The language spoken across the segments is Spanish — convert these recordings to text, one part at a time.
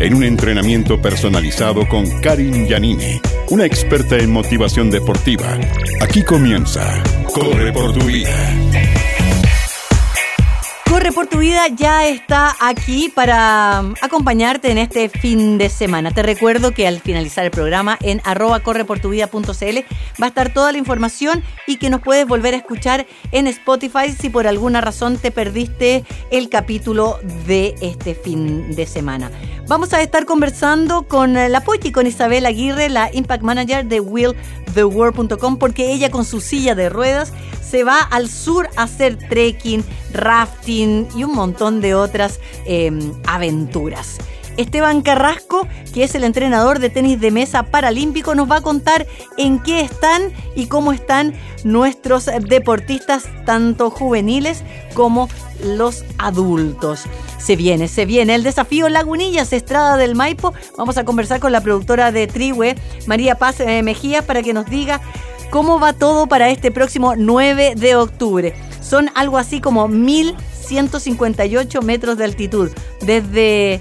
en un entrenamiento personalizado con Karin Yanine, una experta en motivación deportiva. Aquí comienza Corre por tu vida. Corre por tu vida ya está aquí para um, acompañarte en este fin de semana. Te recuerdo que al finalizar el programa en arroba correportuvida.cl va a estar toda la información y que nos puedes volver a escuchar en Spotify si por alguna razón te perdiste el capítulo de este fin de semana. Vamos a estar conversando con eh, la Pochi, con Isabel Aguirre, la Impact Manager de willtheworld.com, porque ella con su silla de ruedas se va al sur a hacer trekking, rafting y un montón de otras em, aventuras. Esteban Carrasco, que es el entrenador de tenis de mesa paralímpico, nos va a contar en qué están y cómo están nuestros deportistas, tanto juveniles como los adultos. Se viene, se viene el desafío Lagunillas, Estrada del Maipo. Vamos a conversar con la productora de Triwe, María Paz eh, Mejía, para que nos diga cómo va todo para este próximo 9 de octubre. Son algo así como 1158 metros de altitud, desde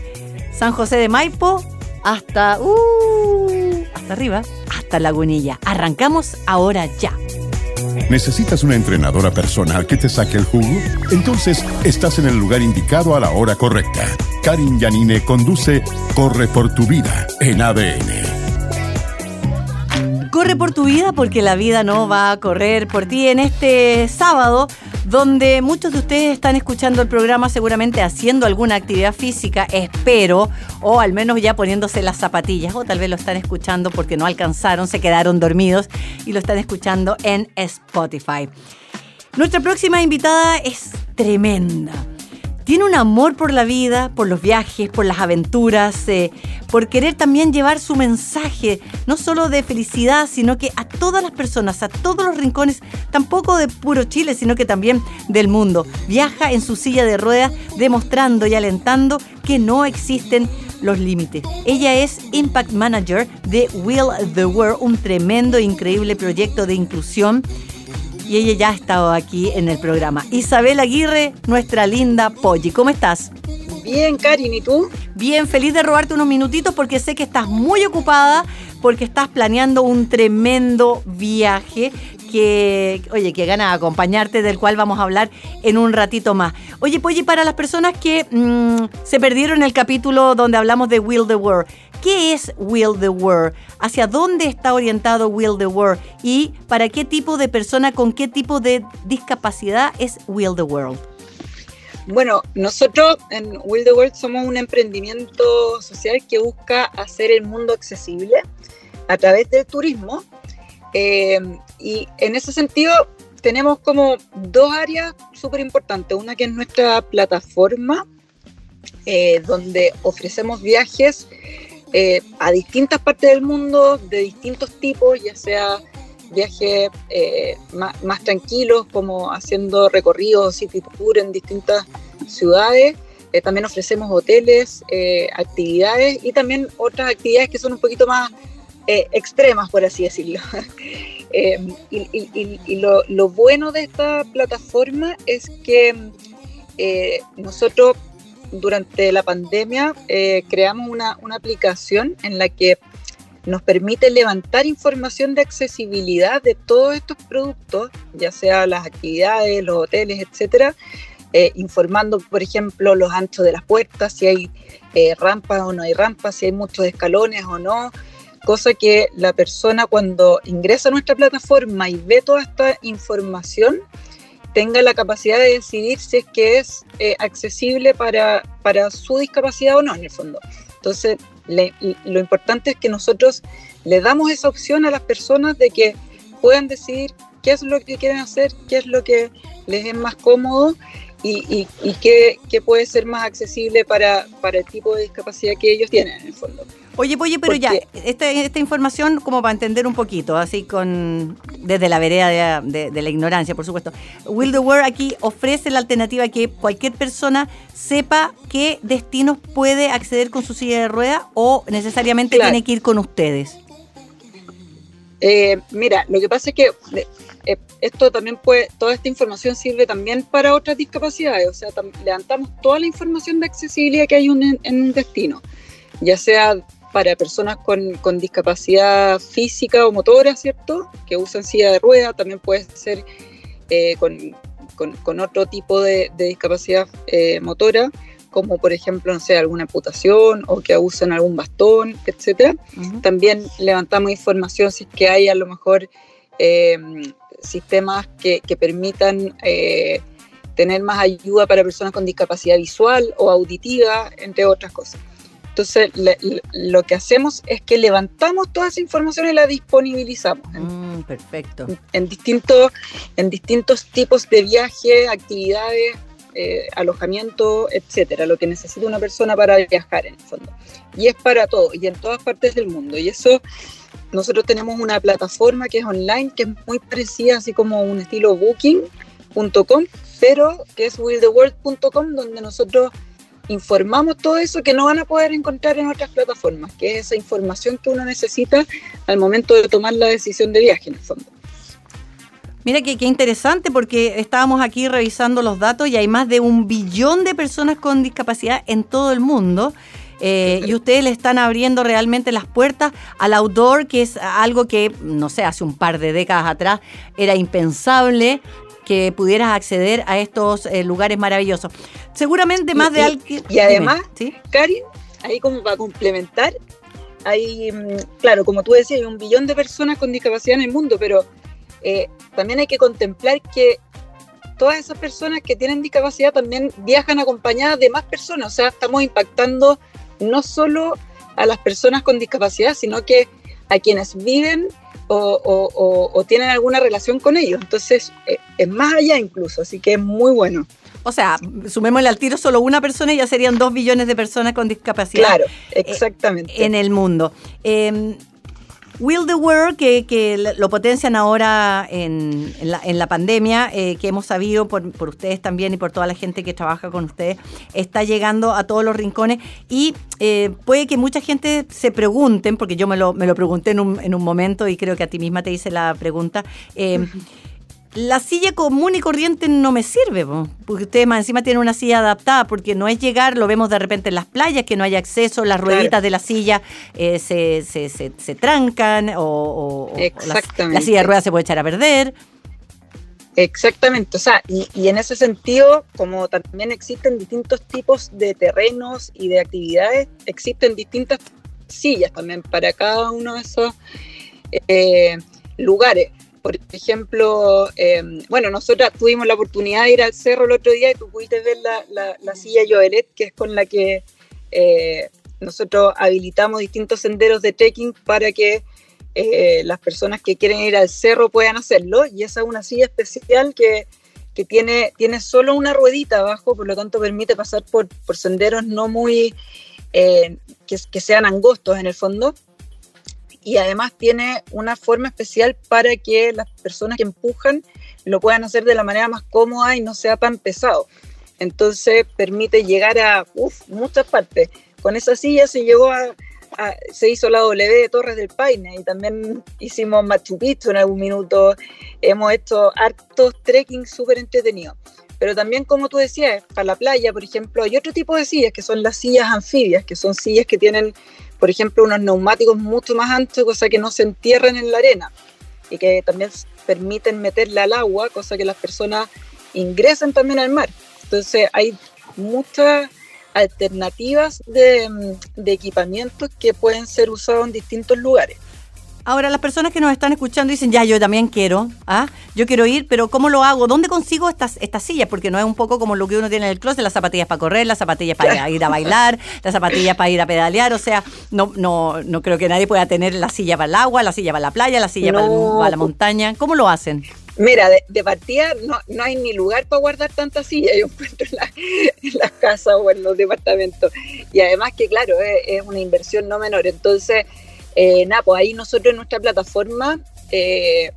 San José de Maipo hasta, uh, hasta arriba, hasta Lagunilla. Arrancamos ahora ya. ¿Necesitas una entrenadora personal que te saque el jugo? Entonces estás en el lugar indicado a la hora correcta. Karin Yanine conduce Corre por tu vida en ADN. Corre por tu vida porque la vida no va a correr por ti en este sábado donde muchos de ustedes están escuchando el programa seguramente haciendo alguna actividad física, espero, o al menos ya poniéndose las zapatillas, o tal vez lo están escuchando porque no alcanzaron, se quedaron dormidos y lo están escuchando en Spotify. Nuestra próxima invitada es tremenda tiene un amor por la vida, por los viajes, por las aventuras, eh, por querer también llevar su mensaje, no solo de felicidad, sino que a todas las personas, a todos los rincones, tampoco de puro Chile, sino que también del mundo. Viaja en su silla de ruedas demostrando y alentando que no existen los límites. Ella es Impact Manager de Will the World, un tremendo, increíble proyecto de inclusión y ella ya ha estado aquí en el programa. Isabel Aguirre, nuestra linda Polly. ¿Cómo estás? Bien, Karin, ¿y tú? Bien, feliz de robarte unos minutitos porque sé que estás muy ocupada, porque estás planeando un tremendo viaje que, oye, que gana acompañarte, del cual vamos a hablar en un ratito más. Oye, Polly, para las personas que mm, se perdieron el capítulo donde hablamos de Will the World, ¿Qué es Will the World? ¿Hacia dónde está orientado Will the World? ¿Y para qué tipo de persona, con qué tipo de discapacidad es Will the World? Bueno, nosotros en Will the World somos un emprendimiento social que busca hacer el mundo accesible a través del turismo. Eh, y en ese sentido tenemos como dos áreas súper importantes. Una que es nuestra plataforma, eh, donde ofrecemos viajes eh, a distintas partes del mundo, de distintos tipos, ya sea viajes eh, más, tranquilos, como haciendo recorridos city tour en distintas ciudades. También ofrecemos hoteles, actividades y también otras actividades que son un poquito más extremas, por así decirlo. y, lo, bueno de esta plataforma es que nosotros durante la pandemia eh, creamos una, aplicación en la que nos permite levantar información de accesibilidad de todos estos productos, ya sea las actividades, los hoteles, etcétera, eh, informando, por ejemplo, los anchos de las puertas, si hay eh, rampas o no hay rampas, si hay muchos escalones o no, cosa que la persona cuando ingresa a nuestra plataforma y ve toda esta información, tenga la capacidad de decidir si es que es eh, accesible para, para su discapacidad o no, en el fondo. Entonces, lo importante es que nosotros le damos esa opción a las personas de que puedan decidir qué es lo que quieren hacer, qué es lo que les es más cómodo y, y, qué, qué, puede ser más accesible para, para, el tipo de discapacidad que ellos tienen, en el fondo. Oye, oye, pero ya, esta, esta información como para entender un poquito, así con desde la vereda de, de, la ignorancia, por supuesto. Will the World aquí ofrece la alternativa que cualquier persona sepa qué destinos puede acceder con su silla de rueda o necesariamente tiene que ir con ustedes. Eh, mira, lo que pasa es que eh, esto también puede, toda esta información sirve también para otras discapacidades, o sea, levantamos toda la información de accesibilidad que hay en un destino, ya sea para personas con, discapacidad física o motora, ¿cierto? Que usan silla de rueda, también puede ser eh, con, otro tipo de, discapacidad motora, como por ejemplo, no sé, alguna amputación o que usan algún bastón, etcétera. También levantamos información si es que hay a lo mejor eh, sistemas que, permitan eh, tener más ayuda para personas con discapacidad visual o auditiva, entre otras cosas. Entonces, lo que hacemos es que levantamos toda esa información y la disponibilizamos. Mm, perfecto. En, distintos, en distintos tipos de viajes, actividades, eh, alojamiento, etcétera, lo que necesita una persona para viajar en el fondo. Y es para todo y en todas partes del mundo. Y eso, nosotros tenemos una plataforma que es online, que es muy parecida, así como un estilo booking.com, pero que es willtheworld.com, donde nosotros informamos todo eso que no van a poder encontrar en otras plataformas, que es esa información que uno necesita al momento de tomar la decisión de viaje en el fondo. Mira qué, interesante porque estábamos aquí revisando los datos y hay más de un billón de personas con discapacidad en todo el mundo. Eh, y ustedes le están abriendo realmente las puertas al outdoor, que es algo que, no sé, hace un par de décadas atrás era impensable que pudieras acceder a estos eh, lugares maravillosos. Seguramente más de alguien... Y además, ¿sí? Karin, ahí como para complementar, hay, mm, claro, como tú decías, hay un billón de personas con discapacidad en el mundo, pero eh, también hay que contemplar que todas esas personas que tienen discapacidad también viajan acompañadas de más personas, o sea, estamos impactando no solo a las personas con discapacidad, sino que a quienes viven o, tienen alguna relación con ellos. Entonces, eh, es más allá incluso, así que es muy bueno. O sea, sumémosle al tiro solo una persona y ya serían dos billones de personas con discapacidad. Claro, eh, exactamente. en el mundo. Em, Will the World, que, lo potencian ahora en, la, pandemia, eh, que hemos sabido por, ustedes también y por toda la gente que trabaja con ustedes, está llegando a todos los rincones y eh, puede que mucha gente se pregunten, porque yo me lo, me lo pregunté en un, en un momento y creo que a ti misma te hice la pregunta. Eh, la silla común y corriente no me sirve, porque ustedes más encima tienen una silla adaptada, porque no es llegar, lo vemos de repente en las playas, que no hay acceso, las rueditas de la silla eh, se, se, se, trancan o, la, silla de ruedas se puede echar a perder. Exactamente, o sea, y, y, en ese sentido, como también existen distintos tipos de terrenos y de actividades, existen distintas sillas también para cada uno de esos eh, lugares. Por ejemplo, em, bueno, nosotros tuvimos la oportunidad de ir al cerro el otro día y tú pudiste ver la, la, silla Joelet, que es con la que eh, nosotros habilitamos distintos senderos de trekking para que eh, las personas que quieren ir al cerro puedan hacerlo. Y esa es una silla especial que, tiene, solo una ruedita abajo, por lo tanto permite pasar por, por senderos no muy, eh, que, que sean angostos en el fondo y además tiene una forma especial para que las personas que empujan lo puedan hacer de la manera más cómoda y no sea tan pesado. Entonces permite llegar a muchas partes. Con esa silla se llegó a, se hizo la W de Torres del Paine y también hicimos Machu Picchu en algún minuto. Hemos hecho hartos trekking súper entretenidos. Pero también, como tú decías, para la playa, por ejemplo, hay otro tipo de sillas que son las sillas anfibias, que son sillas que tienen por ejemplo, unos neumáticos mucho más anchos, cosa que no se entierran en la arena y que también permiten meterla al agua, cosa que las personas ingresen también al mar. Entonces hay muchas alternativas de, de equipamientos que pueden ser usados en distintos lugares. Ahora, las personas que nos están escuchando dicen, ya, yo también quiero, ¿ah? yo quiero ir, pero ¿cómo lo hago? ¿Dónde consigo estas, estas sillas? Porque no es un poco como lo que uno tiene en el closet, las zapatillas para correr, las zapatillas para ir a bailar, las zapatillas para ir a pedalear, o sea, no, no, no creo que nadie pueda tener la silla para el agua, la silla para la playa, la silla para, la montaña. ¿Cómo lo hacen? Mira, de, partida no, no, hay ni lugar para guardar tantas sillas, yo encuentro en, la, las casas o en los departamentos. Y además que, claro, es, una inversión no menor. Entonces, eh, nada, pues ahí nosotros en nuestra plataforma eh,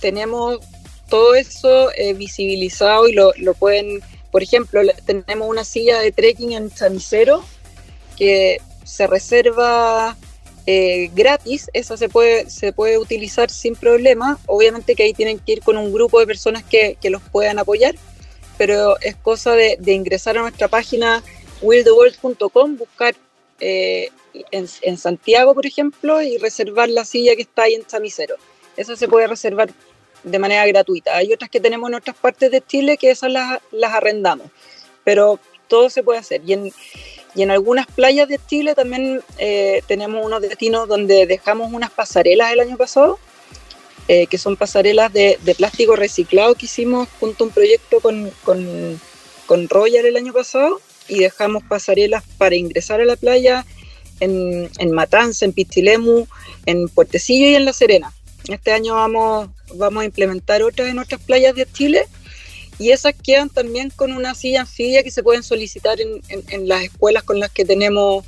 tenemos todo eso eh, visibilizado y lo, lo, pueden, por ejemplo, tenemos una silla de trekking en Chanicero que se reserva eh, gratis, esa se puede, se puede utilizar sin problema. Obviamente que ahí tienen que ir con un grupo de personas que, que los puedan apoyar, pero es cosa de, de ingresar a nuestra página willtheworld.com, buscar eh, en, Santiago, por ejemplo, y reservar la silla que está ahí en Chamisero. Esa se puede reservar de manera gratuita. Hay otras que tenemos en otras partes de Chile que esas las, arrendamos, pero todo se puede hacer. Y en, y en algunas playas de Chile también eh, tenemos unos destinos donde dejamos unas pasarelas el año pasado, eh, que son pasarelas de, plástico reciclado que hicimos junto a un proyecto con, con, con, Royal el año pasado y dejamos pasarelas para ingresar a la playa en, en Matanza, en Pistilemu, en Puertecillo y en La Serena. Este año vamos, vamos a implementar otras en otras playas de Chile y esas quedan también con una silla anfibia que se pueden solicitar en, las escuelas con las que tenemos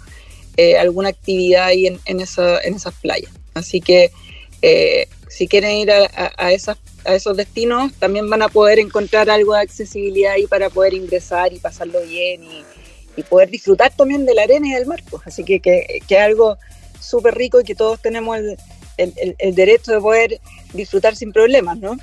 eh, alguna actividad ahí en, esa, en esas playas. Así que eh, si quieren ir a, esos destinos, también van a poder encontrar algo de accesibilidad ahí para poder ingresar y pasarlo bien y, poder disfrutar también de la arena y del mar. Pues. Así que, que, que es algo súper rico y que todos tenemos el, el, derecho de poder disfrutar sin problemas, ¿no?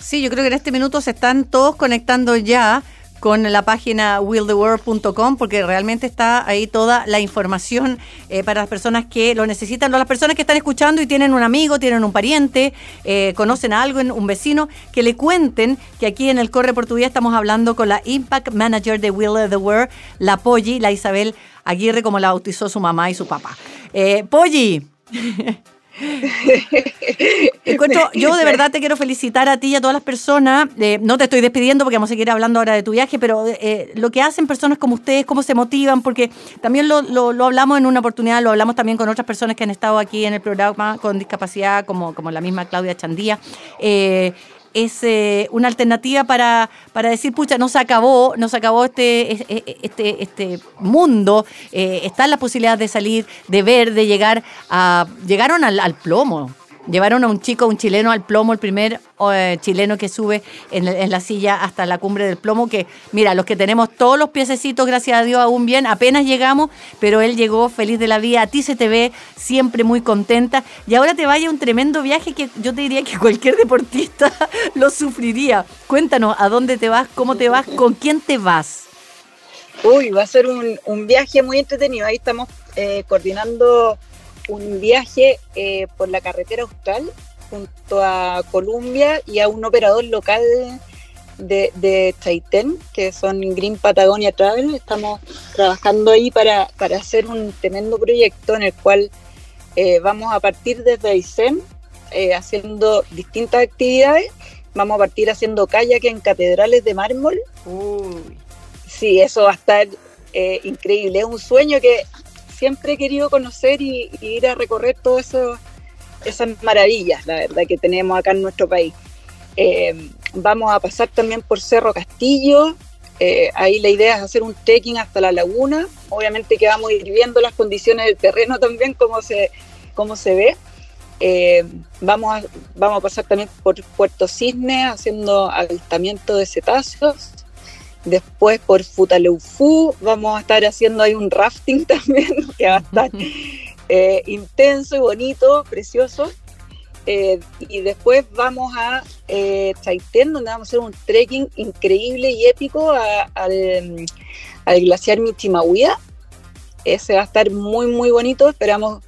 Sí, yo creo que en este minuto se están todos conectando ya con la página willtheworld.com porque realmente está ahí toda la información eh, para las personas que lo necesitan, las personas que están escuchando y tienen un amigo, tienen un pariente, eh, conocen a algo, un vecino, que le cuenten que aquí en el Corre por tu Vida estamos hablando con la Impact Manager de Will the World, la Polly, la Isabel Aguirre, como la bautizó su mamá y su papá. Eh, Polly. yo de verdad te quiero felicitar a ti y a todas las personas. Eh, no te estoy despidiendo porque vamos a seguir hablando ahora de tu viaje, pero eh, lo que hacen personas como ustedes, cómo se motivan, porque también lo, lo, hablamos en una oportunidad, lo hablamos también con otras personas que han estado aquí en el programa con discapacidad, como, como la misma Claudia Chandía. Eh, es eh, una alternativa para, para decir, pucha, no se acabó, no se acabó este, este, este mundo, eh, está la posibilidad de salir, de ver, de llegar a... Llegaron al, al plomo, Llevaron a un chico, un chileno al plomo, el primer eh, chileno que sube en, la silla hasta la cumbre del plomo, que mira, los que tenemos todos los piececitos, gracias a Dios, aún bien, apenas llegamos, pero él llegó feliz de la vida, a ti se te ve siempre muy contenta y ahora te vaya un tremendo viaje que yo te diría que cualquier deportista lo sufriría. Cuéntanos, ¿a dónde te vas? ¿Cómo te vas? ¿Con quién te vas? Uy, va a ser un, viaje muy entretenido. Ahí estamos eh, coordinando un viaje eh, por la carretera austral junto a Columbia y a un operador local de, de Chaitén, que son Green Patagonia Travel. Estamos trabajando ahí para, hacer un tremendo proyecto en el cual eh, vamos a partir desde Aysén eh, haciendo distintas actividades. Vamos a partir haciendo kayak en catedrales de mármol. Sí, eso va a estar increíble. Es un sueño que siempre he querido conocer y, ir a recorrer todas esas maravillas, la verdad, que tenemos acá en nuestro país. Eh, vamos a pasar también por Cerro Castillo. Eh, ahí la idea es hacer un trekking hasta la laguna. Obviamente que vamos a ir viendo las condiciones del terreno también, cómo se, cómo se ve. Eh, vamos, a, vamos a pasar también por Puerto Cisne haciendo avistamiento de cetáceos. Después por Futaleufú vamos a estar haciendo ahí un rafting también, que va a estar eh, intenso y bonito, precioso. Eh, y después vamos a eh, Chaitén, donde vamos a hacer un trekking increíble y épico al, glaciar Michimahuida. Ese va a estar muy, muy bonito. Esperamos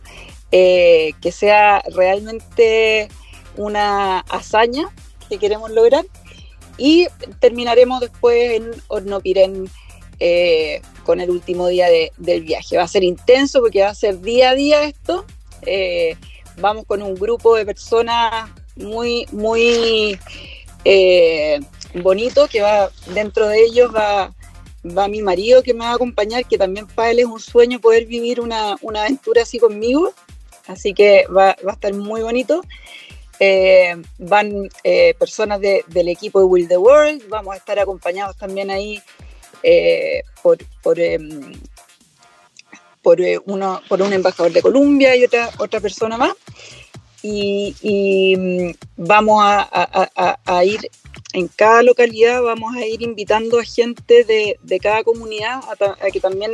que sea realmente una hazaña que queremos lograr y terminaremos después en Hornopirén eh, con el último día del viaje. Va a ser intenso porque va a ser día a día esto. Eh, vamos con un grupo de personas muy, muy eh, bonito que va dentro de ellos va, va mi marido que me va a acompañar, que también para él es un sueño poder vivir una, aventura así conmigo. Así que va, va a estar muy bonito. Eh, van eh, personas del equipo de Will the World, vamos a estar acompañados también ahí eh, por, por, em, por, uno, por un embajador de Colombia y otra, otra persona más. Y, mm, vamos a, ir en cada localidad, vamos a ir invitando a gente de, de cada comunidad a, que también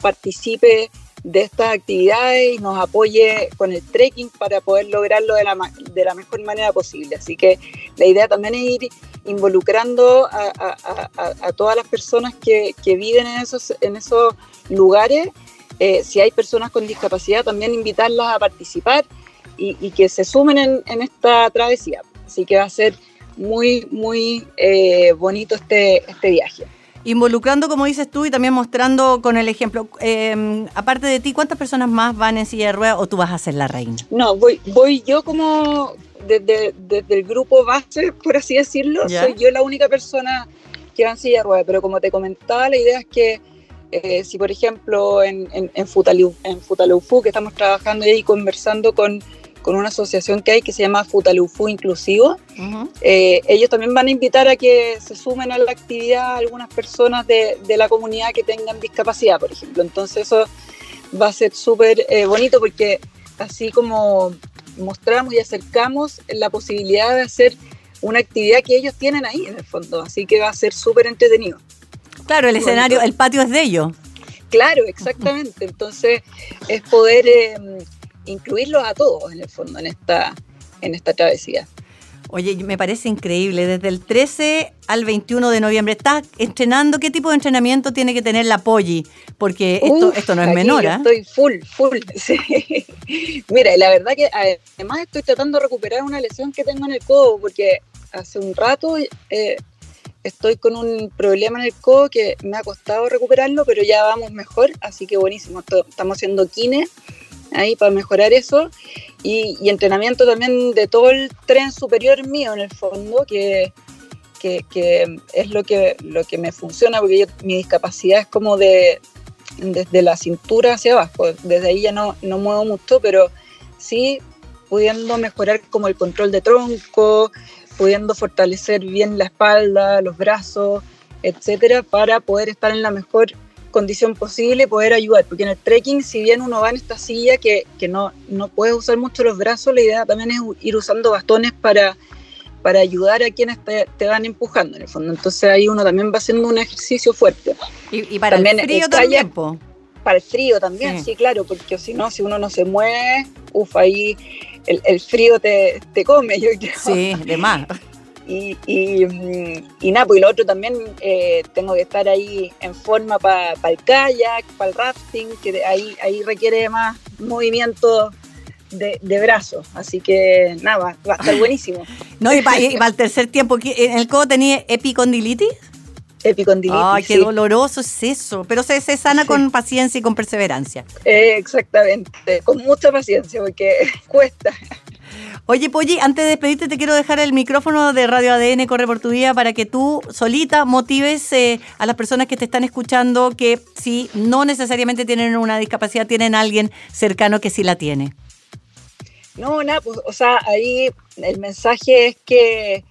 participe de estas actividades y nos apoye con el trekking para poder lograrlo de la, de la mejor manera posible. Así que la idea también es ir involucrando a, todas las personas que, viven en esos, en esos lugares. Eh, si hay personas con discapacidad, también invitarlas a participar y, que se sumen en, esta travesía. Así que va a ser muy, muy eh, bonito este, este viaje involucrando, como dices tú, y también mostrando con el ejemplo. Em, aparte de ti, ¿cuántas personas más van en silla de ruedas o tú vas a ser la reina? No, voy, voy yo como desde, el grupo base, por así decirlo. Soy yo la única persona que va en silla de ruedas, pero como te comentaba, la idea es que eh, si por ejemplo en, en, en, que estamos trabajando y conversando con con una asociación que hay que se llama Futalufu Inclusivo. Eh, ellos también van a invitar a que se sumen a la actividad algunas personas de, la comunidad que tengan discapacidad, por ejemplo. Entonces eso va a ser súper eh, bonito porque así como mostramos y acercamos la posibilidad de hacer una actividad que ellos tienen ahí en el fondo, así que va a ser súper entretenido. Claro, el escenario, el patio es de ellos. Claro, exactamente. Entonces es poder em, incluirlos a todos en el fondo en esta, en esta travesía. Oye, me parece increíble. Desde el 13 al 21 de noviembre, ¿estás entrenando? ¿Qué tipo de entrenamiento tiene que tener la Polly? Porque esto, esto no es menor. ¿eh? Estoy full, full. Mira, la verdad que además estoy tratando de recuperar una lesión que tengo en el codo, porque hace un rato eh, estoy con un problema en el codo que me ha costado recuperarlo, pero ya vamos mejor, así que buenísimo. Estamos haciendo kine ahí para mejorar eso. Y, entrenamiento también de todo el tren superior mío en el fondo, que, que, es lo que, lo que me funciona, porque mi discapacidad es como de desde la cintura hacia abajo, desde ahí ya no, no muevo mucho, pero sí pudiendo mejorar como el control de tronco, pudiendo fortalecer bien la espalda, los brazos, etcétera, para poder estar en la mejor condición posible poder ayudar, porque en el trekking, si bien uno va en esta silla que, que no, no puedes usar mucho los brazos, la idea también es ir usando bastones para, para ayudar a quienes te, van empujando en el fondo. Entonces ahí uno también va haciendo un ejercicio fuerte. Y, para el frío también, Para el frío también, sí. claro, porque si no, si uno no se mueve, uff, ahí el, el frío te, te come, yo creo. Sí, de más. Y, y, y, nada, pues lo otro también eh, tengo que estar ahí en forma para el kayak, para el rafting, que ahí, ahí requiere más movimiento de, de brazos. Así que nada, va, a estar buenísimo. no, y para, el tercer tiempo, ¿en el codo tenía epicondilitis? Epicondilitis. Ay, qué doloroso es eso. Pero se, se sana con paciencia y con perseverancia. Eh, exactamente, con mucha paciencia, porque cuesta. Oye, Polly, antes de despedirte, te quiero dejar el micrófono de Radio ADN Corre por tu Vida para que tú solita motives eh, a las personas que te están escuchando que si no necesariamente tienen una discapacidad, tienen alguien cercano que sí la tiene. No, nada, pues, o sea, ahí el mensaje es que,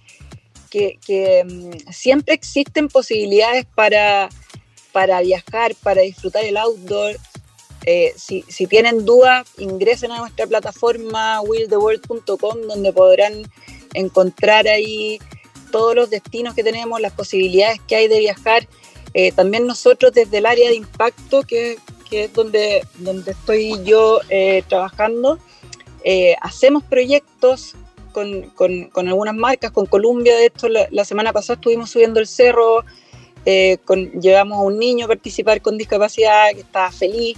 que, mm, siempre existen posibilidades para, para viajar, para disfrutar el outdoor, eh, si, tienen dudas, ingresen a nuestra plataforma willtheworld.com donde podrán encontrar ahí todos los destinos que tenemos, las posibilidades que hay de viajar. Eh, también nosotros desde el área de impacto, que, es donde, donde estoy yo eh, trabajando, hacemos proyectos con, algunas marcas, con Columbia, de hecho la, semana pasada estuvimos subiendo el cerro, con, llevamos a un niño a participar con discapacidad que estaba feliz.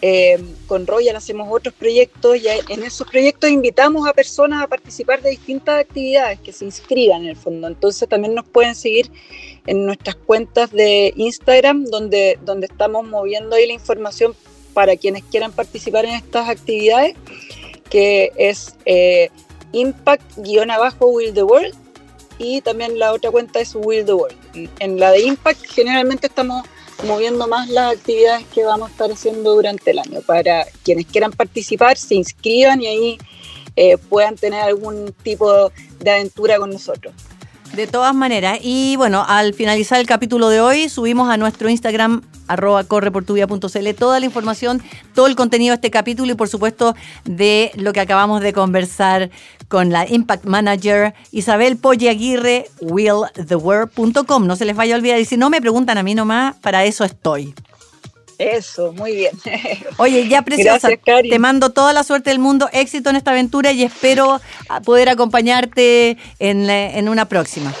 Eh, con Royal hacemos otros proyectos y en esos proyectos invitamos a personas a participar de distintas actividades que se inscriban en el fondo. Entonces también nos pueden seguir en nuestras cuentas de Instagram donde, donde estamos moviendo ahí la información para quienes quieran participar en estas actividades, que es eh, Impact-Will the World y también la otra cuenta es Will the World. En la de Impact generalmente estamos moviendo más las actividades que vamos a estar haciendo durante el año. Para quienes quieran participar, se inscriban y ahí eh, puedan tener algún tipo de aventura con nosotros. De todas maneras, y bueno, al finalizar el capítulo de hoy, subimos a nuestro Instagram arroba correportuvia.cl toda la información, todo el contenido de este capítulo y por supuesto de lo que acabamos de conversar con la Impact Manager Isabel Polle Aguirre, willtheworld.com. No se les vaya a olvidar y si no me preguntan a mí nomás, para eso estoy. Eso, muy bien. Oye, ya preciosa, te mando toda la suerte del mundo, éxito en esta aventura y espero poder acompañarte en, en una próxima.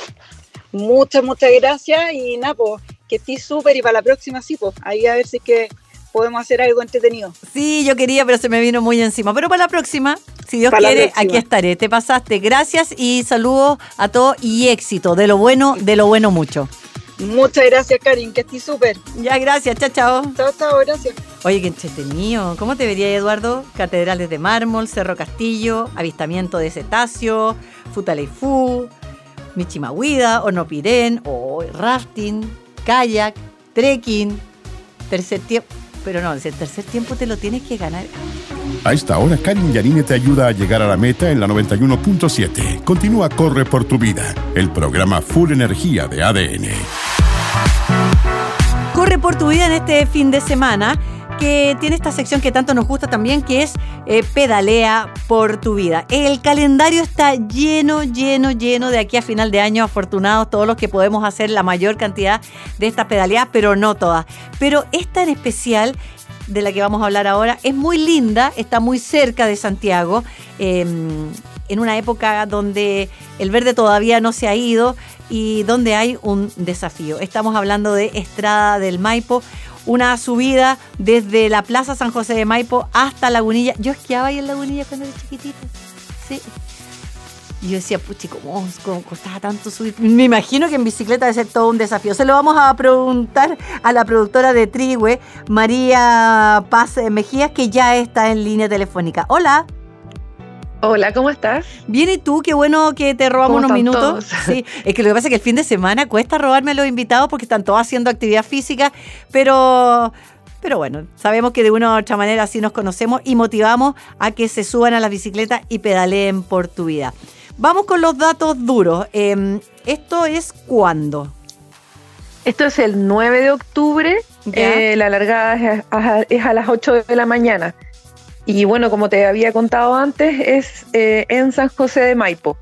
Muchas, muchas gracias y Napo, que estés súper y para la próxima sí, pues ahí a ver si es que podemos hacer algo entretenido. Sí, yo quería, pero se me vino muy encima. Pero para la próxima, si Dios quiere, aquí estaré. Te pasaste. Gracias y saludos a todos y éxito. De lo bueno, de lo bueno mucho. Muchas gracias, Karin, que estés súper. Ya, gracias. Chao, chao. Chao, chao, gracias. Oye, qué entretenido. ¿Cómo te vería, Eduardo? Catedrales de mármol, Cerro Castillo, avistamiento de cetáceo, Futaleifú, Michimahuida, Onopirén, o rafting, kayak, trekking, tercer tiempo. Pero no, el tercer tiempo te lo tienes que ganar. A esta hora, Karin Yanine te ayuda a llegar a la meta en la 91.7. Continúa Corre por tu vida, el programa Full Energía de ADN. Corre por tu vida en este fin de semana que tiene esta sección que tanto nos gusta también, que es eh, Pedalea por tu vida. El calendario está lleno, lleno, lleno de aquí a final de año, afortunados todos los que podemos hacer la mayor cantidad de estas pedaleadas, pero no todas. Pero esta en especial de la que vamos a hablar ahora es muy linda, está muy cerca de Santiago, em, en una época donde el verde todavía no se ha ido y donde hay un desafío. Estamos hablando de Estrada del Maipo, una subida desde la Plaza San José de Maipo hasta Lagunilla. Yo esquiaba ahí en Lagunilla cuando era chiquitita. Sí. Y yo decía, puchi, ¿cómo, costaba tanto subir? Me imagino que en bicicleta debe ser todo un desafío. Se lo vamos a preguntar a la productora de Trigüe, María Paz Mejías, que ya está en línea telefónica. Hola. Hola, ¿cómo estás? Bien, ¿y tú? Qué bueno que te robamos unos minutos. Sí, es que lo que pasa es que el fin de semana cuesta robarme a los invitados porque están todos haciendo actividad física, pero pero bueno, sabemos que de una u otra manera así nos conocemos y motivamos a que se suban a las bicicletas y pedaleen por tu vida. Vamos con los datos duros. Em, ¿Esto es cuándo? Esto es el 9 de octubre. Eh, la largada es a, es a las 8 de la mañana. Y bueno, como te había contado antes, es eh, en San José de Maipo.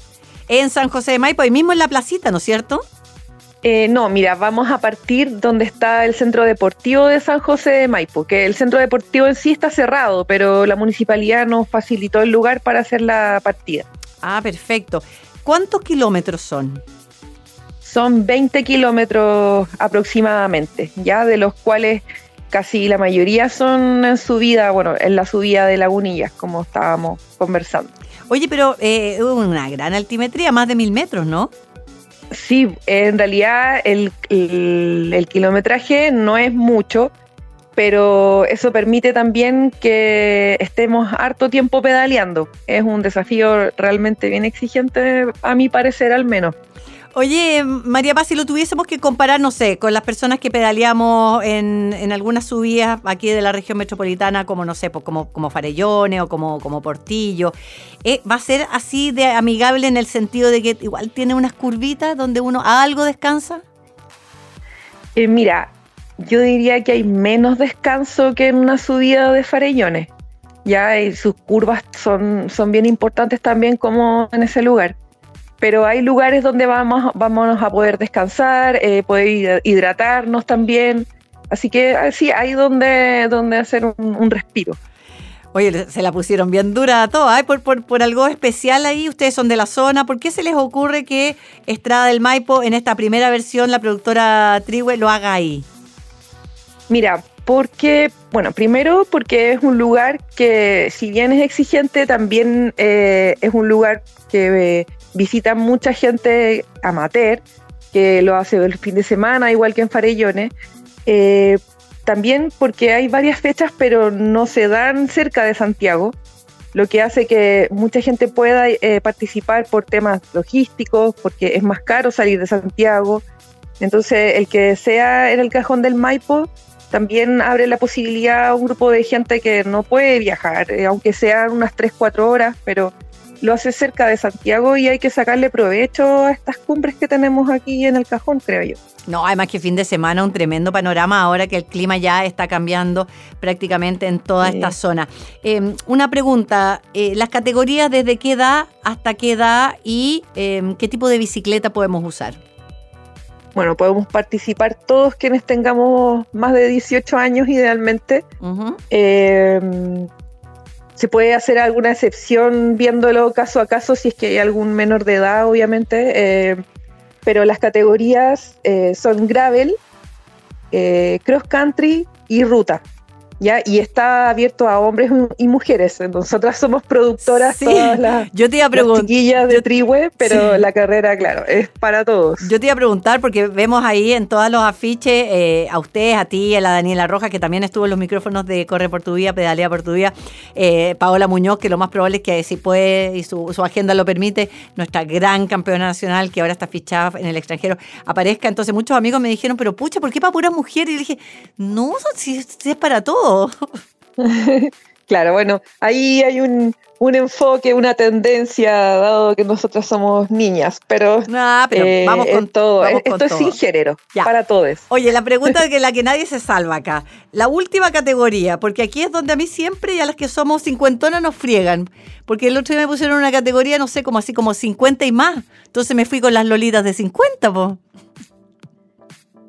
En San José de Maipo, ahí mismo en la placita, ¿no es cierto? Eh, no, mira, vamos a partir donde está el Centro Deportivo de San José de Maipo, que el Centro Deportivo en sí está cerrado, pero la municipalidad nos facilitó el lugar para hacer la partida. Ah, perfecto. ¿Cuántos kilómetros son? Son 20 kilómetros aproximadamente, ya de los cuales casi la mayoría son en subida, bueno, en la subida de Lagunillas, como estábamos conversando. Oye, pero eh, una gran altimetría, más de mil metros, ¿no? Sí, en realidad el, el, kilometraje no es mucho, pero eso permite también que estemos harto tiempo pedaleando. Es un desafío realmente bien exigente, a mi parecer al menos. Oye, María Paz, si lo tuviésemos que comparar, no sé, con las personas que pedaleamos en, en algunas subidas aquí de la región metropolitana, como no sé, pues como, como Farellones o como, como Portillo, eh, ¿va a ser así de amigable en el sentido de que igual tiene unas curvitas donde uno algo descansa? Eh, mira, yo diría que hay menos descanso que en una subida de Farellones. Ya, y sus curvas son, son bien importantes también como en ese lugar pero hay lugares donde vamos, vamos a poder descansar, eh, poder hidratarnos también. Así que ah, sí, hay donde, donde hacer un, respiro. Oye, se la pusieron bien dura a todas, ¿eh? por, por, algo especial ahí, ustedes son de la zona, ¿por qué se les ocurre que Estrada del Maipo en esta primera versión, la productora Trihue, lo haga ahí? Mira, porque, bueno, primero porque es un lugar que si bien es exigente, también eh, es un lugar que visita mucha gente amateur, que lo hace el fin de semana, igual que en Farellones. Eh, también porque hay varias fechas, pero no se dan cerca de Santiago, lo que hace que mucha gente pueda eh, participar por temas logísticos, porque es más caro salir de Santiago. Entonces, el que sea en el cajón del Maipo también abre la posibilidad a un grupo de gente que no puede viajar, eh, aunque sean unas 3, 4 horas, pero lo hace cerca de Santiago y hay que sacarle provecho a estas cumbres que tenemos aquí en el cajón, creo yo. No, además que fin de semana un tremendo panorama ahora que el clima ya está cambiando prácticamente en toda esta zona. Em, una pregunta, eh, ¿las categorías desde qué edad hasta qué edad y em, qué tipo de bicicleta podemos usar? Bueno, podemos participar todos quienes tengamos más de 18 años idealmente. Se puede hacer alguna excepción viéndolo caso a caso si es que hay algún menor de edad, obviamente pero las categorías eh, son gravel, eh, cross country y ruta. ¿Ya? Y está abierto a hombres y mujeres. Nosotras somos productoras, todas las, Yo te iba a chiquillas de Trihue, pero la carrera, claro, es para todos. Yo te iba a preguntar, porque vemos ahí en todos los afiches eh, a ustedes, a ti, a la Daniela Roja, que también estuvo en los micrófonos de Corre por tu Vida, Pedalea por tu Vida, eh, Paola Muñoz, que lo más probable es que si puede y su, agenda lo permite, nuestra gran campeona nacional, que ahora está fichada en el extranjero, aparezca. Entonces muchos amigos me dijeron, pero pucha, ¿por qué para puras mujeres? Y dije, no, si es para todos. claro, bueno, ahí hay un, enfoque, una tendencia, dado que nosotros somos niñas, pero, pero eh, vamos con todo. Esto es sin género, para todos. Oye, la pregunta que la que nadie se salva acá. La última categoría, porque aquí es donde a mí siempre y a las que somos cincuentonas nos friegan. Porque el otro día me pusieron una categoría, no sé, como así como 50 y más. Entonces me fui con las lolitas de 50, po.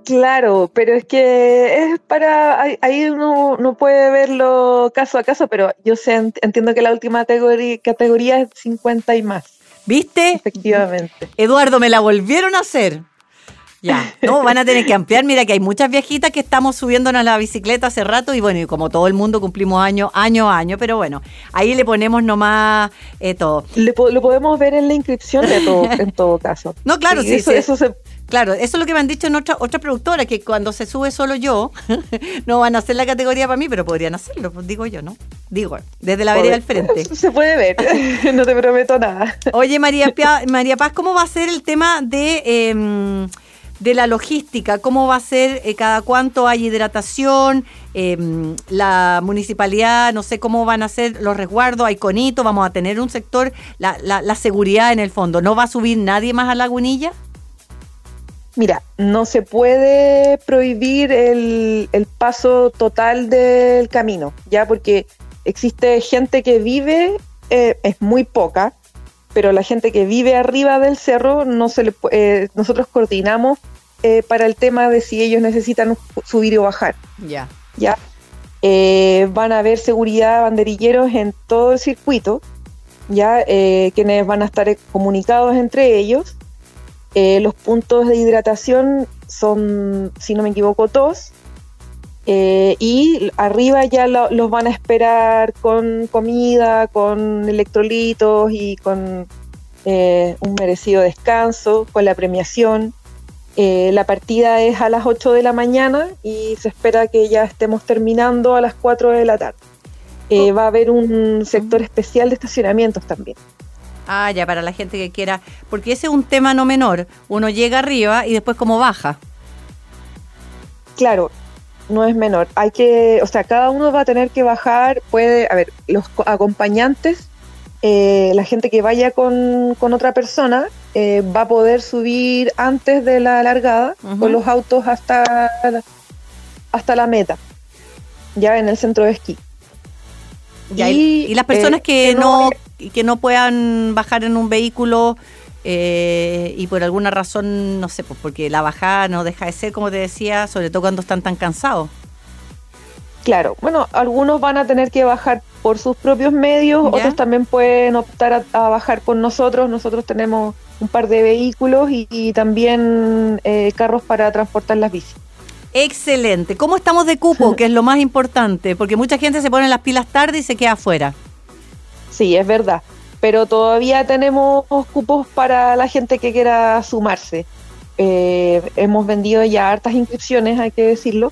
Claro, pero es que es para, ahí uno no puede verlo caso a caso, pero yo sé, entiendo que la última categoría, categoría es 50 y más. ¿Viste? Efectivamente. Eduardo, me la volvieron a hacer. Ya, no, van a tener que ampliar. Mira que hay muchas viejitas que estamos subiéndonos a la bicicleta hace rato y bueno, y como todo el mundo cumplimos año, año a año, pero bueno, ahí le ponemos nomás eh, todo. lo podemos ver en la inscripción de todo, en todo caso. No, claro, sí, eso, eso se, Claro, eso es lo que me han dicho en otra, otra productora, que cuando se sube solo yo, no van a hacer la categoría para mí, pero podrían hacerlo, pues digo yo, ¿no? Digo, desde la vereda al frente. Se puede ver, no te prometo nada. Oye, María, María Paz, ¿cómo va a ser el tema de, em, de la logística? ¿Cómo va a ser, eh, cada cuánto hay hidratación? Em, la municipalidad, no sé cómo van a ser los resguardos, hay conito, vamos a tener un sector, la, la, la seguridad en el fondo. ¿No va a subir nadie más a Lagunilla? Mira, no se puede prohibir el, paso total del camino, ya porque existe gente que vive, eh, es muy poca, pero la gente que vive arriba del cerro no se le, eh, nosotros coordinamos eh, para el tema de si ellos necesitan subir o bajar. Ya. Ya. van a haber seguridad banderilleros en todo el circuito, ya quienes van a estar comunicados entre ellos eh, los puntos de hidratación son, si no me equivoco, dos. Eh, y arriba ya los van a esperar con comida, con electrolitos y con eh, un merecido descanso, con la premiación. la partida es a las 8 de la mañana y se espera que ya estemos terminando a las 4 de la tarde. Oh. va a haber un sector especial de estacionamientos también. Ah, ya, para la gente que quiera. Porque ese es un tema no menor. Uno llega arriba y después cómo baja. Claro, no es menor. Hay que, o sea, cada uno va a tener que bajar, puede, a ver, los acompañantes, eh, la gente que vaya con, otra persona, eh, va a poder subir antes de la largada con los autos hasta, hasta la meta, ya en el centro de esquí. y, las personas eh, que, no, que no puedan bajar en un vehículo eh, y por alguna razón, no sé, pues porque la bajada no deja de ser, como te decía, sobre todo cuando están tan cansados. Claro, bueno, algunos van a tener que bajar por sus propios medios, otros también pueden optar a, bajar con nosotros. Nosotros tenemos un par de vehículos y, también eh, carros para transportar las bicis. Excelente. ¿Cómo estamos de cupo? que es lo más importante, porque mucha gente se pone las pilas tarde y se queda afuera. Sí, es verdad. Pero todavía tenemos cupos para la gente que quiera sumarse. Eh, hemos vendido ya hartas inscripciones, hay que decirlo.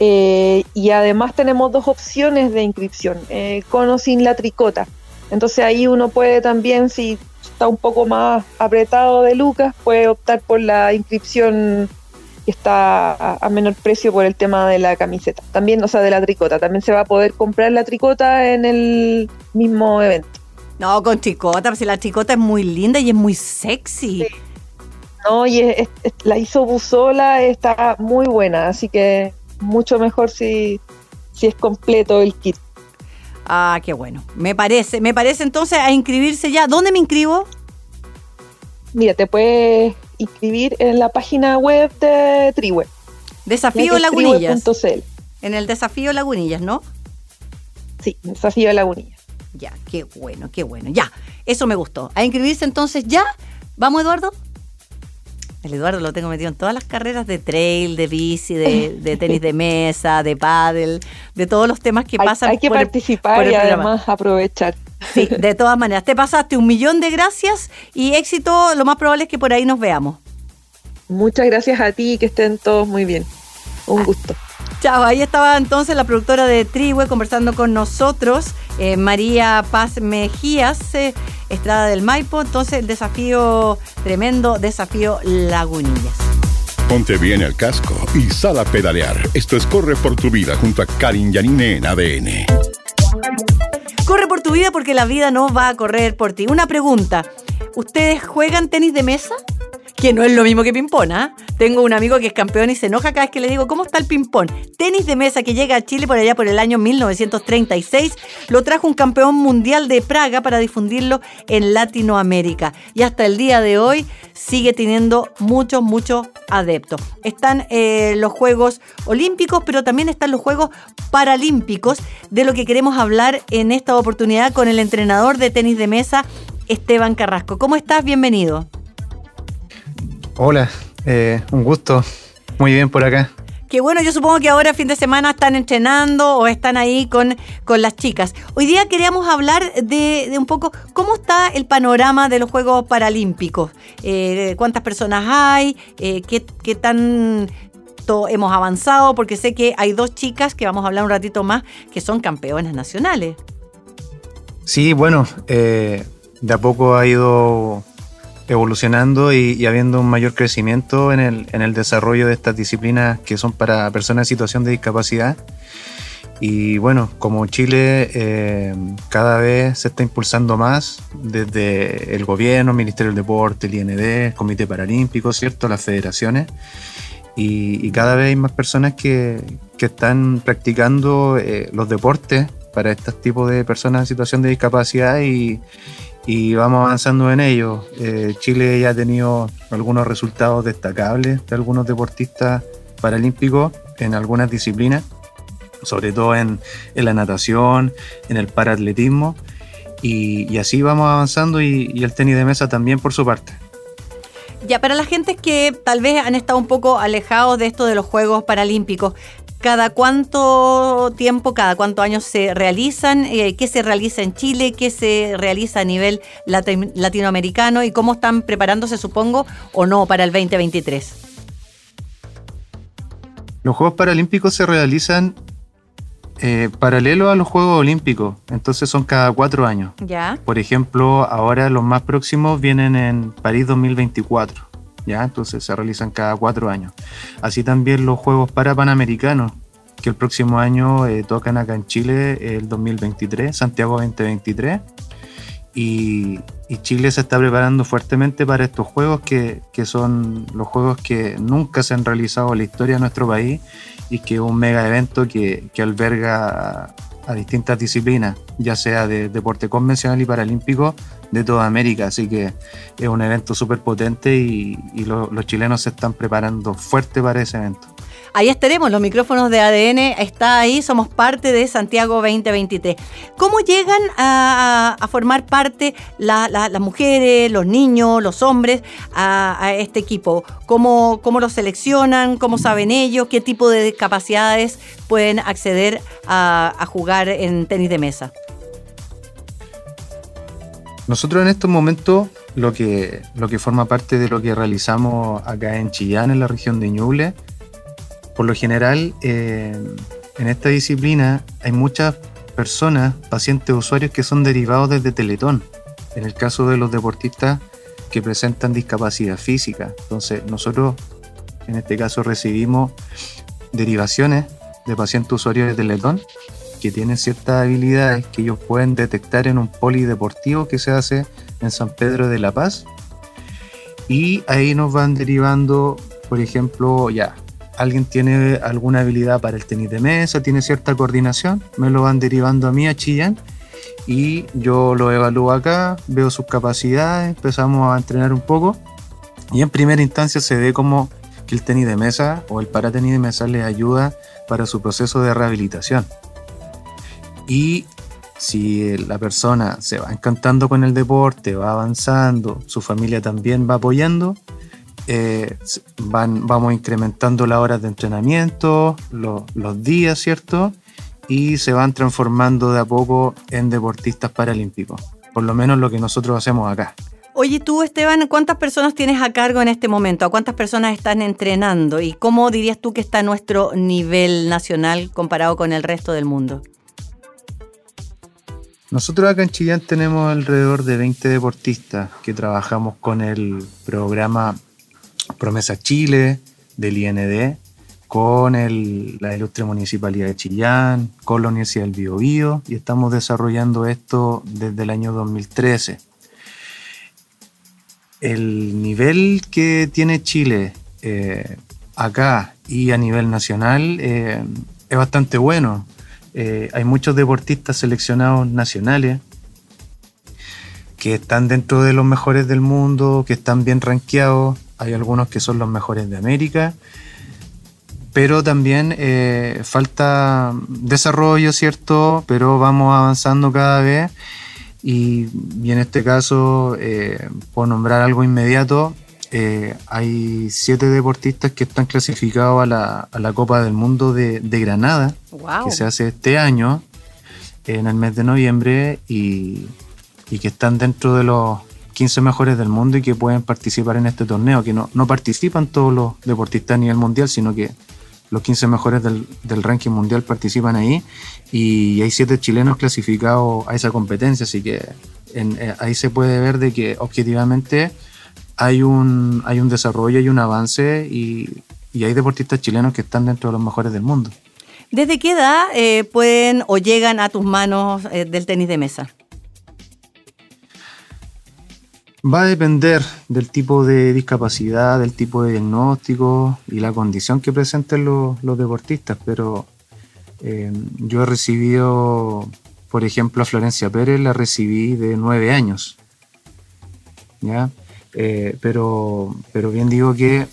Eh, y además tenemos dos opciones de inscripción, eh, con o sin la tricota. Entonces ahí uno puede también, si está un poco más apretado de lucas, puede optar por la inscripción que está a, menor precio por el tema de la camiseta. También, o sea, de la tricota. También se va a poder comprar la tricota en el mismo evento. No, con chicota, si la chicota es muy linda y es muy sexy. No, y la hizo Buzola, está muy buena, así que mucho mejor si, si es completo el kit. Ah, qué bueno. Me parece, me parece entonces a inscribirse ya. ¿Dónde me inscribo? Mira, te puedes inscribir en la página web de Triweb. Desafío Lagunillas. En el Desafío Lagunillas, ¿no? Sí, Desafío Lagunillas. Ya, qué bueno, qué bueno. Ya, eso me gustó. A inscribirse entonces ya. ¿Vamos, Eduardo? El Eduardo lo tengo metido en todas las carreras de trail, de bici, de, tenis de mesa, de paddle, de todos los temas que pasan. Hay que participar y además aprovechar. Sí, de todas maneras. Te pasaste un millón de gracias y éxito. Lo más probable es que por ahí nos veamos. Muchas gracias a ti y que estén todos muy bien. Un ah. gusto. Chao, ahí estaba entonces la productora de Trihue conversando con nosotros, eh, María Paz Mejías, eh, Estrada del Maipo. Entonces, desafío, tremendo desafío Lagunillas. Ponte bien el casco y sal a pedalear. Esto es Corre por tu vida junto a Karin Yanine en ADN. Corre por tu vida porque la vida no va a correr por ti. Una pregunta. ¿Ustedes juegan tenis de mesa? Que no es lo mismo que ping-pong, ¿ah? Tengo un amigo que es campeón y se enoja cada vez que le digo, ¿cómo está el ping-pong? Tenis de mesa que llega a Chile por allá por el año 1936, lo trajo un campeón mundial de Praga para difundirlo en Latinoamérica. Y hasta el día de hoy sigue teniendo muchos, muchos adeptos. Están eh, los Juegos Olímpicos, pero también están los Juegos Paralímpicos, de lo que queremos hablar en esta oportunidad con el entrenador de tenis de mesa, Esteban Carrasco. ¿Cómo estás? Bienvenido. Hola, eh, un gusto. Muy bien por acá. Qué bueno, yo supongo que ahora fin de semana están entrenando o están ahí con, con las chicas. Hoy día queríamos hablar de, un poco cómo está el panorama de los Juegos Paralímpicos. Eh, ¿Cuántas personas hay? Eh, qué, ¿Qué tan hemos avanzado? Porque sé que hay dos chicas que vamos a hablar un ratito más que son campeonas nacionales. Sí, bueno, de a poco ha ido evolucionando y, habiendo un mayor crecimiento en el, en el, desarrollo de estas disciplinas que son para personas en situación de discapacidad. Y bueno, como Chile eh, cada vez se está impulsando más desde el gobierno, Ministerio del Deporte, el IND, el Comité Paralímpico, ¿cierto? Las federaciones. Y, cada vez hay más personas que, que están practicando eh, los deportes para este tipo de personas en situación de discapacidad y, y vamos avanzando en ello. Eh, Chile ya ha tenido algunos resultados destacables de algunos deportistas paralímpicos en algunas disciplinas, sobre todo en, la natación, en el paratletismo, y, así vamos avanzando y, y el tenis de mesa también por su parte. Ya, para la gente que tal vez han estado un poco alejados de esto de los Juegos Paralímpicos, ¿Cada cuánto tiempo, cada cuántos años se realizan? Eh, ¿Qué se realiza en Chile? ¿Qué se realiza a nivel latinoamericano? ¿Y cómo están preparándose, supongo, o no, para el 2023? Los Juegos Paralímpicos se realizan eh, paralelo a los Juegos Olímpicos, entonces son cada cuatro años. Ya. Por ejemplo, ahora los más próximos vienen en París 2024. ¿Ya? Entonces se realizan cada cuatro años. Así también los Juegos para Panamericanos, que el próximo año eh, tocan acá en Chile, el 2023, Santiago 2023. Y, Chile se está preparando fuertemente para estos juegos que, son los juegos que nunca se han realizado en la historia de nuestro país y que es un mega evento que, alberga a, distintas disciplinas, ya sea de deporte convencional y paralímpico, de toda América, así que es un evento súper potente y, los chilenos se están preparando fuerte para ese evento. Ahí estaremos, los micrófonos de ADN está ahí, somos parte de Santiago 2023. ¿Cómo llegan a, formar parte las mujeres, los niños, los hombres a, este equipo? ¿Cómo, ¿Cómo los seleccionan? ¿Cómo saben ellos? ¿Qué tipo de discapacidades pueden acceder a jugar en tenis de mesa? Nosotros en estos momentos lo que, lo que forma parte de lo que realizamos acá en Chillán, en la región de Ñuble, por lo general eh, en esta disciplina hay muchas personas, pacientes, usuarios que son derivados desde Teletón. En el caso de los deportistas que presentan discapacidad física. Entonces nosotros en este caso recibimos derivaciones de pacientes usuarios de Teletón que tienen ciertas habilidades que ellos pueden detectar en un polideportivo que se hace en San Pedro de la Paz. Y ahí nos van derivando, por ejemplo, ya, alguien tiene alguna habilidad para el tenis de mesa, tiene cierta coordinación, me lo van derivando a mí, a Chillán, y yo lo evalúo acá, veo sus capacidades, empezamos a entrenar un poco, y en primera instancia se ve como que el tenis de mesa o el paratenis de mesa le ayuda para su proceso de rehabilitación. Y si la persona se va encantando con el deporte, va avanzando, su familia también va apoyando, eh, van, vamos incrementando las horas de entrenamiento, los días, ¿cierto? Y se van transformando de a poco en deportistas paralímpicos. Por lo menos lo que nosotros hacemos acá. Oye, tú, Esteban, ¿cuántas personas tienes a cargo en este momento? ¿A cuántas personas están entrenando? ¿Y cómo dirías tú que está nuestro nivel nacional comparado con el resto del mundo? Nosotros acá en Chillán tenemos alrededor de 20 deportistas que trabajamos con el programa Promesa Chile del IND, con la Ilustre Municipalidad de Chillán, con la Universidad del Biobío y estamos desarrollando esto desde el año 2013 el nivel que tiene Chile eh, acá y a nivel nacional eh, es bastante bueno. Eh, hay muchos deportistas seleccionados nacionales que están dentro de los mejores del mundo, que están bien rankeados. Hay algunos que son los mejores de América. Pero también falta desarrollo, ¿cierto? Pero vamos avanzando cada vez y, en este caso, eh, por nombrar algo inmediato, eh, hay siete deportistas que están clasificados a la, a la Copa del Mundo de, de Granada, que se hace este año, en el mes de noviembre, y, y, que están dentro de los 15 mejores del mundo y que pueden participar en este torneo, que no, no participan todos los deportistas a nivel mundial, sino que los 15 mejores del, ranking mundial participan ahí. Y hay siete chilenos clasificados a esa competencia, así que eh, ahí se puede ver de que objetivamente hay un, hay un desarrollo y un avance y, hay deportistas chilenos que están dentro de los mejores del mundo. ¿Desde qué edad eh, pueden o llegan a tus manos eh, del tenis de mesa? Va a depender del tipo de discapacidad, del tipo de diagnóstico y la condición que presenten los, deportistas, pero eh, yo he recibido, por ejemplo, a Florencia Pérez la recibí de nueve años, ¿ya? Eh, pero, pero bien digo que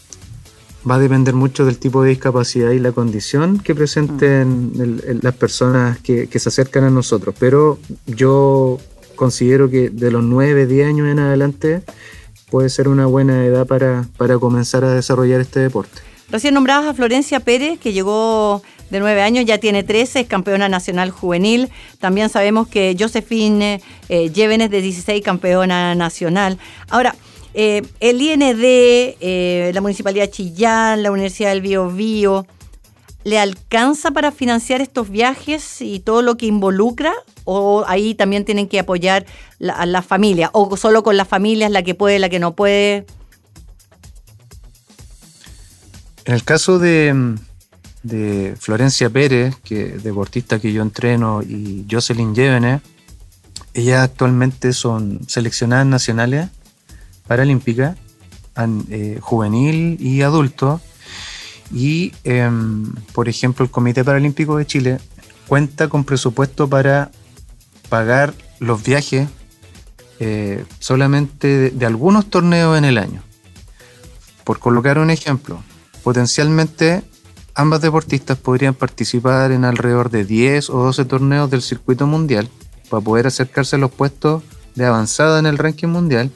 va a depender mucho del tipo de discapacidad y la condición que presenten mm. las personas que, que, se acercan a nosotros. Pero yo considero que de los 9, 10 años en adelante puede ser una buena edad para, comenzar a desarrollar este deporte. Recién nombrabas a Florencia Pérez, que llegó de 9 años, ya tiene 13, es campeona nacional juvenil. También sabemos que Josephine eh, de 16, campeona nacional. Ahora, eh, el IND, eh, la Municipalidad de Chillán, la Universidad del Bio Bio, ¿le alcanza para financiar estos viajes y todo lo que involucra? o ahí también tienen que apoyar a la familia, o solo con las familias, la que puede, la que no puede. En el caso de, Florencia Pérez, que deportista que yo entreno, y Jocelyn Llévenes, ellas actualmente son seleccionadas nacionales paralímpicas, eh, juvenil y adulto. Y, em, por ejemplo, el Comité Paralímpico de Chile cuenta con presupuesto para pagar los viajes eh, solamente de, algunos torneos en el año. Por colocar un ejemplo, potencialmente ambas deportistas podrían participar en alrededor de 10 o 12 torneos del circuito mundial para poder acercarse a los puestos de avanzada en el ranking mundial.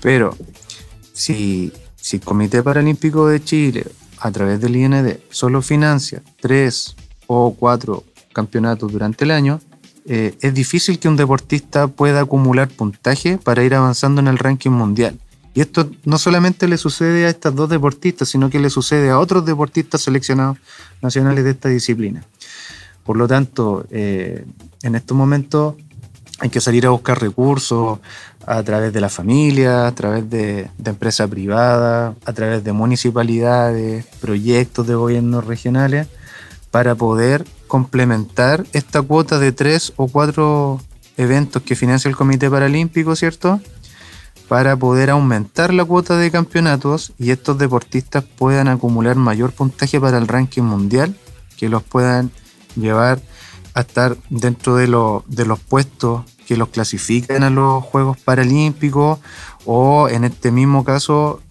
Pero si, si el Comité Paralímpico de Chile, a través del IND, solo financia 3 o 4 campeonatos durante el año, eh, es difícil que un deportista pueda acumular puntaje para ir avanzando en el ranking mundial. Y esto no solamente le sucede a estas dos deportistas, sino que le sucede a otros deportistas seleccionados nacionales de esta disciplina. Por lo tanto, eh, en estos momentos hay que salir a buscar recursos a través de la familia, a través de, empresas privadas, a través de municipalidades, proyectos de gobiernos regionales, para poder complementar esta cuota de tres o cuatro eventos que financia el Comité Paralímpico, ¿cierto? Para poder aumentar la cuota de campeonatos y estos deportistas puedan acumular mayor puntaje para el ranking mundial, que los puedan llevar a estar dentro de, de los puestos que los clasifican a los Juegos Paralímpicos o en este mismo caso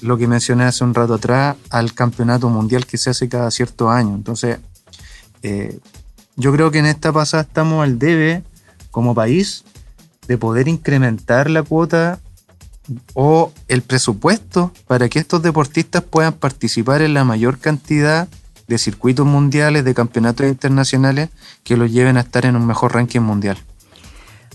lo que mencioné hace un rato atrás al campeonato mundial que se hace cada cierto año. Entonces, eh, yo creo que en esta pasada estamos al debe como país de poder incrementar la cuota o el presupuesto para que estos deportistas puedan participar en la mayor cantidad de circuitos mundiales, de campeonatos internacionales que los lleven a estar en un mejor ranking mundial.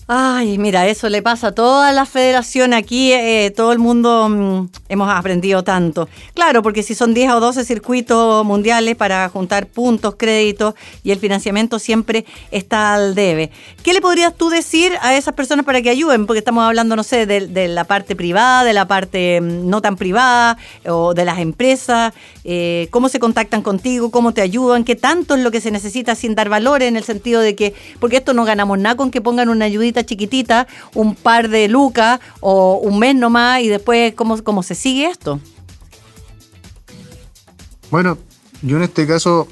Ay, mira, eso le pasa a toda la federación aquí, eh, todo el mundo mm, hemos aprendido tanto. Claro, porque si son 10 o 12 circuitos mundiales para juntar puntos, créditos y el financiamiento siempre está al debe. ¿Qué le podrías tú decir a esas personas para que ayuden? Porque estamos hablando, no sé, de, la parte privada, de la parte mm, no tan privada o de las empresas. Eh, ¿Cómo se contactan contigo? ¿Cómo te ayudan? ¿Qué tanto es lo que se necesita sin dar valores en el sentido de que, porque esto no ganamos nada con que pongan una ayudita chiquitita, un par de lucas o un mes nomás y después cómo, cómo se sigue esto. Bueno, yo en este caso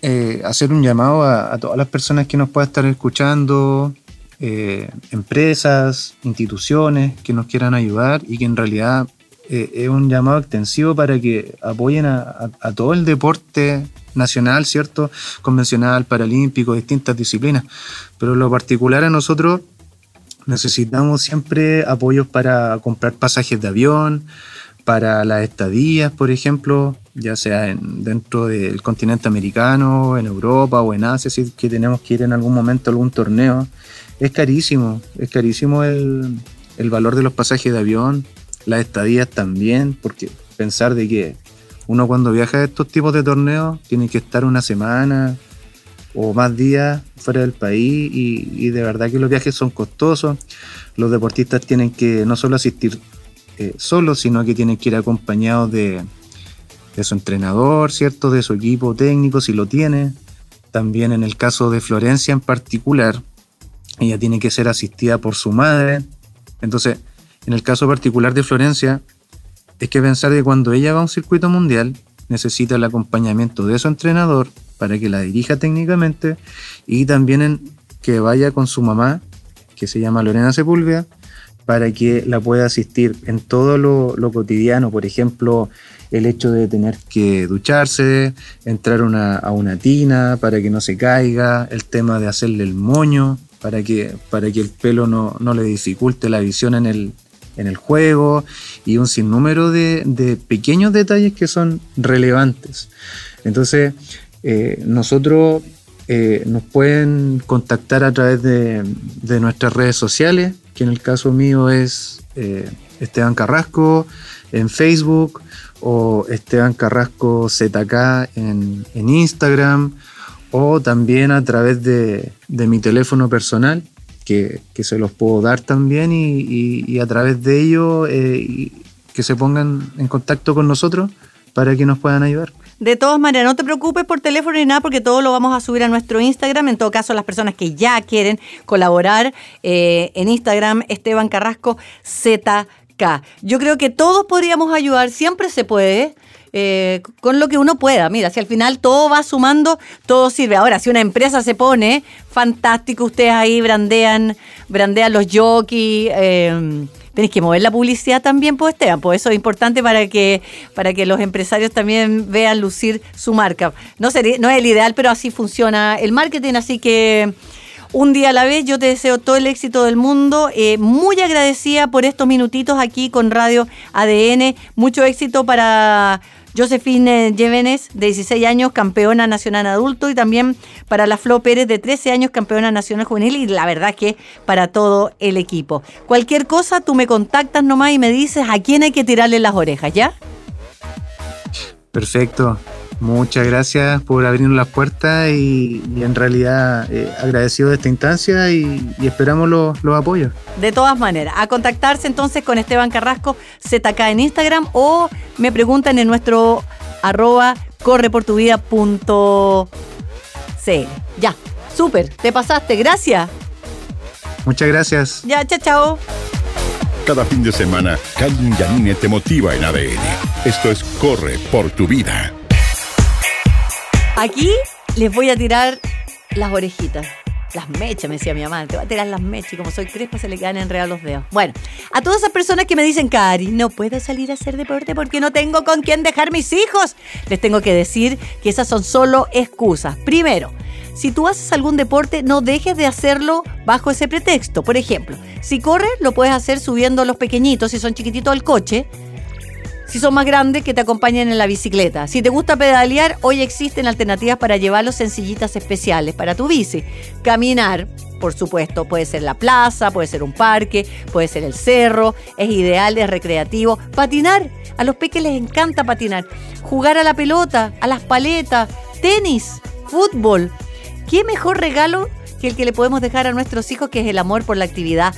eh, hacer un llamado a, todas las personas que nos puedan estar escuchando, eh, empresas, instituciones que nos quieran ayudar y que en realidad eh, es un llamado extensivo para que apoyen a, todo el deporte nacional, ¿cierto? Convencional, paralímpico, distintas disciplinas. Pero lo particular a nosotros necesitamos siempre apoyos para comprar pasajes de avión, para las estadías, por ejemplo, ya sea en, dentro del continente americano, en Europa o en Asia, si tenemos que ir en algún momento a algún torneo. Es carísimo, es carísimo el valor de los pasajes de avión, las estadías también, porque pensar de que uno cuando viaja a estos tipos de torneos tiene que estar una semana o más días fuera del país y, de verdad que los viajes son costosos. Los deportistas tienen que no solo asistir eh, solos, sino que tienen que ir acompañados de, de su entrenador, ¿cierto? De su equipo técnico, si lo tiene. También en el caso de Florencia en particular, ella tiene que ser asistida por su madre. Entonces, en el caso particular de Florencia, es que pensar que cuando ella va a un circuito mundial, necesita el acompañamiento de su entrenador para que la dirija técnicamente y también que vaya con su mamá, que se llama Lorena Sepúlveda, para que la pueda asistir en todo lo, cotidiano, por ejemplo, el hecho de tener que ducharse, entrar a una tina para que no se caiga, el tema de hacerle el moño para que, para que el pelo no, no le dificulte la visión en el, en el juego y un sinnúmero de, pequeños detalles que son relevantes. Entonces, eh, nosotros eh, nos pueden contactar a través de, nuestras redes sociales, que en el caso mío es eh, Esteban Carrasco en Facebook o Esteban Carrasco ZK en, Instagram o también a través de, de mi teléfono personal que, se los puedo dar también y, a través de ello eh, que se pongan en contacto con nosotros para que nos puedan ayudar. De todas maneras, no te preocupes por teléfono ni nada porque todo lo vamos a subir a nuestro Instagram. En todo caso, las personas que ya quieren colaborar eh, en Instagram, Esteban Carrasco ZK. Yo creo que todos podríamos ayudar, siempre se puede. Eh, con lo que uno pueda. Mira, si al final todo va sumando, todo sirve. Ahora, si una empresa se pone, fantástico, ustedes ahí brandean, brandean los jockeys. Eh, tenéis que mover la publicidad también, pues Esteban, pues eso es importante para que, para que los empresarios también vean lucir su marca. No, sería, no es el ideal, pero así funciona el marketing, así que un día a la vez. Yo te deseo todo el éxito del mundo. Eh, muy agradecida por estos minutitos aquí con Radio ADN. Mucho éxito para Josefine Llévenes, de 16 años, campeona nacional adulto, y también para la Flo Pérez, de 13 años, campeona nacional juvenil, y la verdad que para todo el equipo. Cualquier cosa, tú me contactas nomás y me dices a quién hay que tirarle las orejas, ¿ya? Perfecto. Muchas gracias por abrirnos las puertas y, en realidad eh, agradecido de esta instancia y, esperamos los, apoyos. De todas maneras, a contactarse entonces con Esteban Carrasco ZK en Instagram o me preguntan en nuestro arroba correportuvida.cl. Ya, súper, te pasaste, gracias. Muchas gracias. Ya, chao, chao. Cada fin de semana, Karin Yanine te motiva en ADN. Esto es Corre por tu vida. Aquí les voy a tirar las orejitas. Las mechas, me decía mi mamá, te va a tirar las mechas y como soy crespa se le quedan enredados los dedos. Bueno, a todas esas personas que me dicen, Cari, no puedo salir a hacer deporte porque no tengo con quién dejar mis hijos, les tengo que decir que esas son solo excusas. Primero, si tú haces algún deporte, no dejes de hacerlo bajo ese pretexto. Por ejemplo, si corres, lo puedes hacer subiendo los pequeñitos, si son chiquititos al coche. Si son más grandes, que te acompañen en la bicicleta. Si te gusta pedalear, hoy existen alternativas para llevarlos sencillitas especiales para tu bici. Caminar, por supuesto, puede ser la plaza, puede ser un parque, puede ser el cerro, es ideal, es recreativo. Patinar, a los peques les encanta patinar. Jugar a la pelota, a las paletas, tenis, fútbol. ¿Qué mejor regalo que el que le podemos dejar a nuestros hijos, que es el amor por la actividad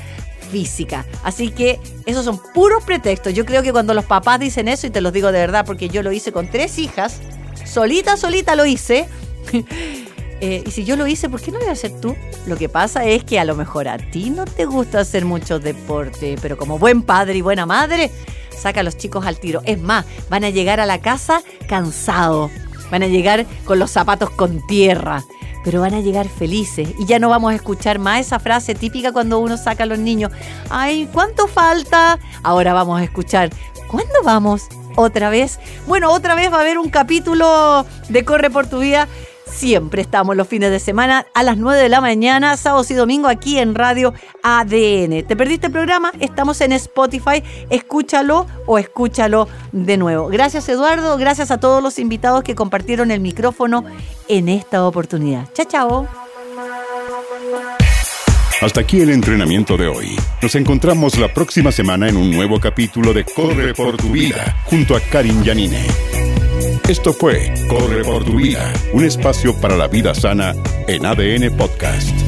física. Así que esos son puros pretextos. Yo creo que cuando los papás dicen eso, y te los digo de verdad porque yo lo hice con tres hijas, solita, solita lo hice. Eh, y si yo lo hice, ¿por qué no lo voy a hacer tú? Lo que pasa es que a lo mejor a ti no te gusta hacer mucho deporte, pero como buen padre y buena madre, saca a los chicos al tiro. Es más, van a llegar a la casa cansados, van a llegar con los zapatos con tierra pero van a llegar felices y ya no vamos a escuchar más esa frase típica cuando uno saca a los niños, ay, ¿cuánto falta? Ahora vamos a escuchar, ¿cuándo vamos? Otra vez. Bueno, otra vez va a haber un capítulo de Corre por tu vida Siempre estamos los fines de semana a las 9 de la mañana, sábados y domingo aquí en Radio ADN. ¿Te perdiste el programa? Estamos en Spotify. Escúchalo o escúchalo de nuevo. Gracias Eduardo, gracias a todos los invitados que compartieron el micrófono en esta oportunidad. Chao, chao. Hasta aquí el entrenamiento de hoy. Nos encontramos la próxima semana en un nuevo capítulo de Corre por tu vida junto a Karin Yanine. Esto fue Corre por tu vida, un espacio para la vida sana en ADN Podcast.